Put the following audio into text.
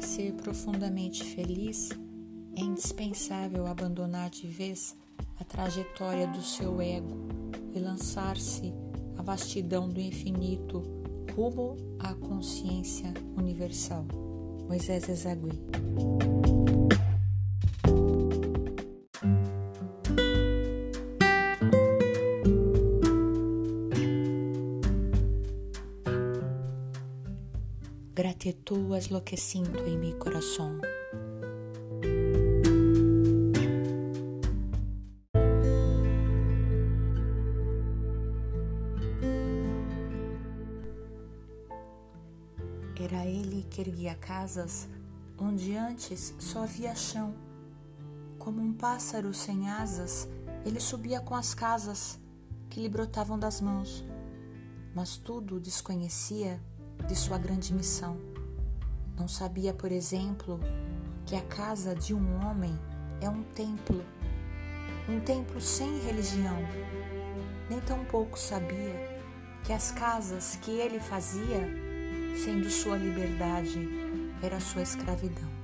ser profundamente feliz, é indispensável abandonar de vez a trajetória do seu ego e lançar-se à vastidão do infinito rumo à consciência universal. Moisés Ezagui. Gratitud es lo que siento en mi corazón. Era ele que erguia casas onde antes só havia chão. Como um pássaro sem asas, ele subia com as casas que lhe brotavam das mãos, mas tudo desconhecia de sua grande missão. Não sabia, por exemplo, que a casa de um homem é um templo, um templo sem religião. Nem tampouco sabia que as casas que ele fazia, sendo sua liberdade, era sua escravidão.